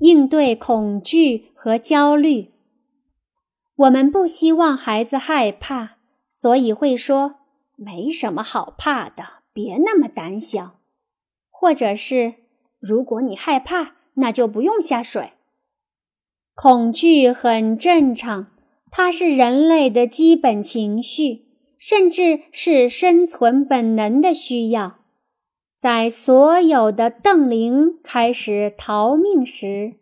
应对恐惧和焦虑。我们不希望孩子害怕，所以会说：“没什么好怕的，别那么胆小。”或者是：“如果你害怕，那就不用下水。”恐惧很正常，它是人类的基本情绪，甚至是生存本能的需要。在所有的瞪羚开始逃命时，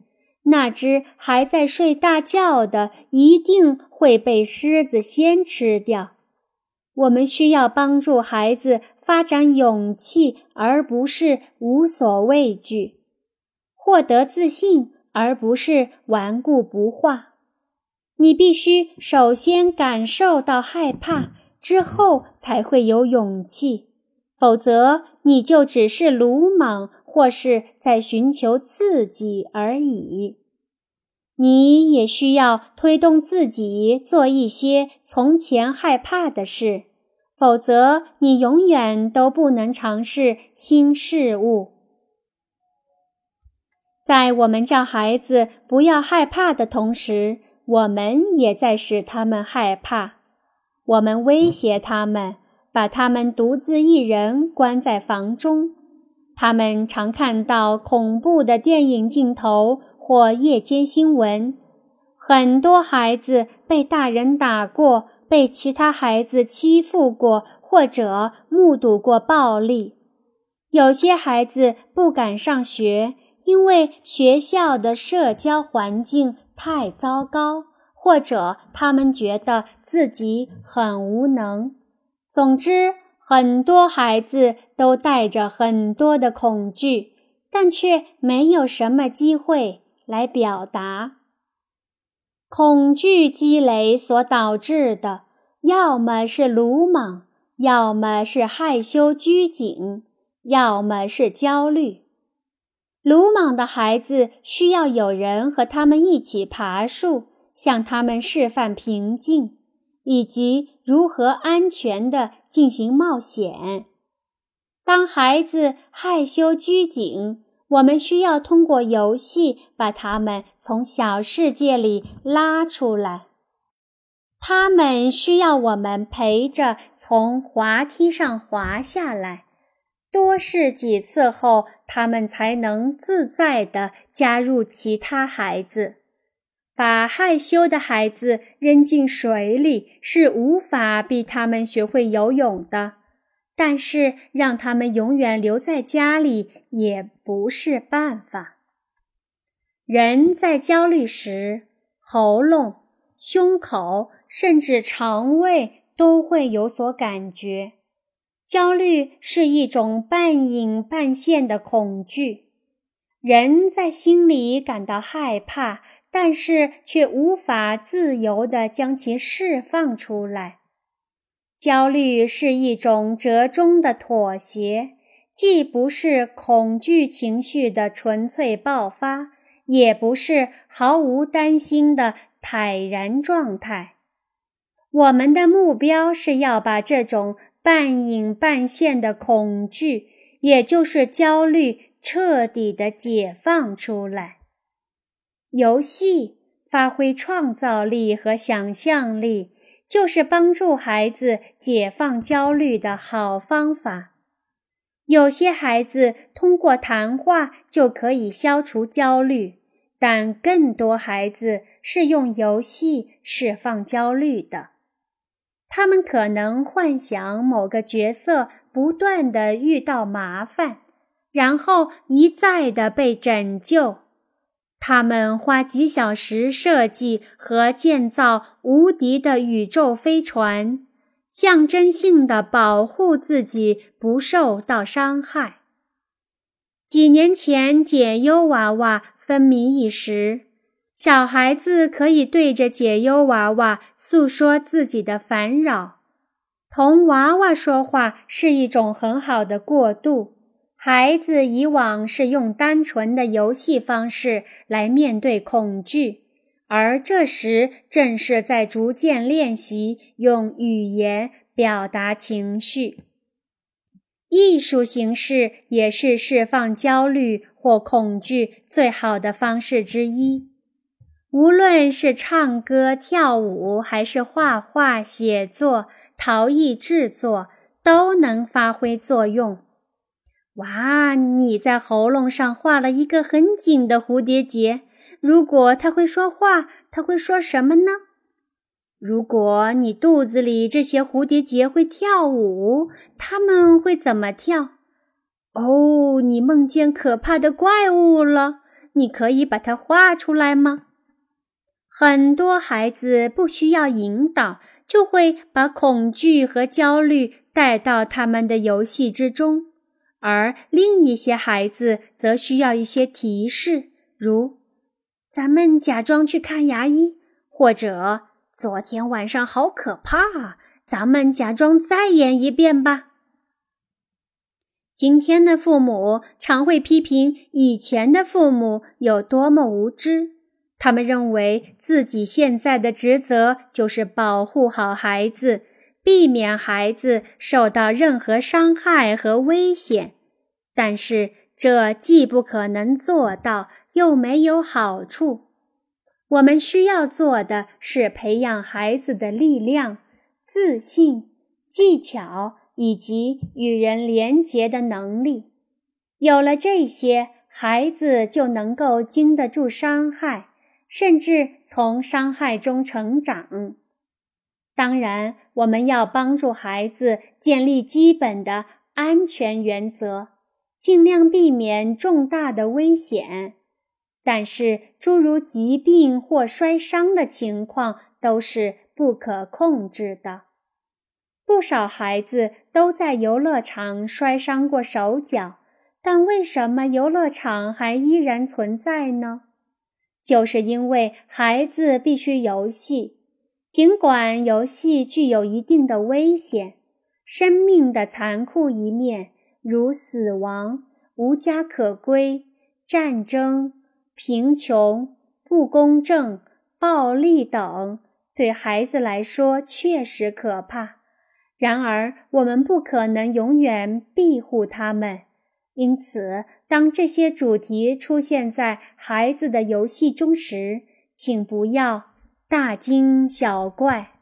那只还在睡大觉的一定会被狮子先吃掉。我们需要帮助孩子发展勇气，而不是无所畏惧；获得自信，而不是顽固不化。你必须首先感受到害怕，之后才会有勇气。否则，你就只是鲁莽，或是在寻求刺激而已。你也需要推动自己做一些从前害怕的事，否则你永远都不能尝试新事物。在我们叫孩子不要害怕的同时，我们也在使他们害怕。我们威胁他们。把他们独自一人关在房中，他们常看到恐怖的电影镜头或夜间新闻。很多孩子被大人打过，被其他孩子欺负过，或者目睹过暴力。有些孩子不敢上学，因为学校的社交环境太糟糕，或者他们觉得自己很无能。总之，很多孩子都带着很多的恐惧，但却没有什么机会来表达。恐惧积累所导致的，要么是鲁莽，要么是害羞拘谨，要么是焦虑。鲁莽的孩子需要有人和他们一起爬树，向他们示范平静。以及如何安全地进行冒险。当孩子害羞拘谨，我们需要通过游戏把他们从小世界里拉出来。他们需要我们陪着从滑梯上滑下来，多试几次后，他们才能自在地加入其他孩子。把害羞的孩子扔进水里是无法逼他们学会游泳的，但是让他们永远留在家里也不是办法。人在焦虑时，喉咙、胸口甚至肠胃都会有所感觉。焦虑是一种半隐半现的恐惧，人在心里感到害怕。但是却无法自由地将其释放出来。焦虑是一种折中的妥协，既不是恐惧情绪的纯粹爆发，也不是毫无担心的坦然状态。我们的目标是要把这种半隐半现的恐惧，也就是焦虑，彻底的解放出来。游戏发挥创造力和想象力，就是帮助孩子解放焦虑的好方法。有些孩子通过谈话就可以消除焦虑，但更多孩子是用游戏释放焦虑的。他们可能幻想某个角色不断的遇到麻烦，然后一再的被拯救。他们花几小时设计和建造无敌的宇宙飞船，象征性的保护自己不受到伤害。几年前，解忧娃娃风靡一时，小孩子可以对着解忧娃娃诉说自己的烦扰。同娃娃说话是一种很好的过渡。孩子以往是用单纯的游戏方式来面对恐惧，而这时正是在逐渐练习用语言表达情绪。艺术形式也是释放焦虑或恐惧最好的方式之一。无论是唱歌、跳舞，还是画画、写作、陶艺制作，都能发挥作用。哇，你在喉咙上画了一个很紧的蝴蝶结。如果它会说话，它会说什么呢？如果你肚子里这些蝴蝶结会跳舞，它们会怎么跳？哦，你梦见可怕的怪物了？你可以把它画出来吗？很多孩子不需要引导，就会把恐惧和焦虑带到他们的游戏之中，而另一些孩子则需要一些提示，如“咱们假装去看牙医”或者。昨天晚上好可怕啊！咱们假装再演一遍吧。今天的父母常会批评以前的父母有多么无知，他们认为自己现在的职责就是保护好孩子，避免孩子受到任何伤害和危险。但是这既不可能做到，又没有好处。我们需要做的是培养孩子的力量、自信、技巧以及与人连结的能力。有了这些，孩子就能够经得住伤害，甚至从伤害中成长。当然，我们要帮助孩子建立基本的安全原则，尽量避免重大的危险。但是，诸如疾病或摔伤的情况都是不可控制的。不少孩子都在游乐场摔伤过手脚，但为什么游乐场还依然存在呢？就是因为孩子必须游戏，尽管游戏具有一定的危险，生命的残酷一面，如死亡、无家可归、战争。贫穷、不公正、暴力等对孩子来说确实可怕。然而，我们不可能永远庇护他们。因此，当这些主题出现在孩子的游戏中时，请不要大惊小怪。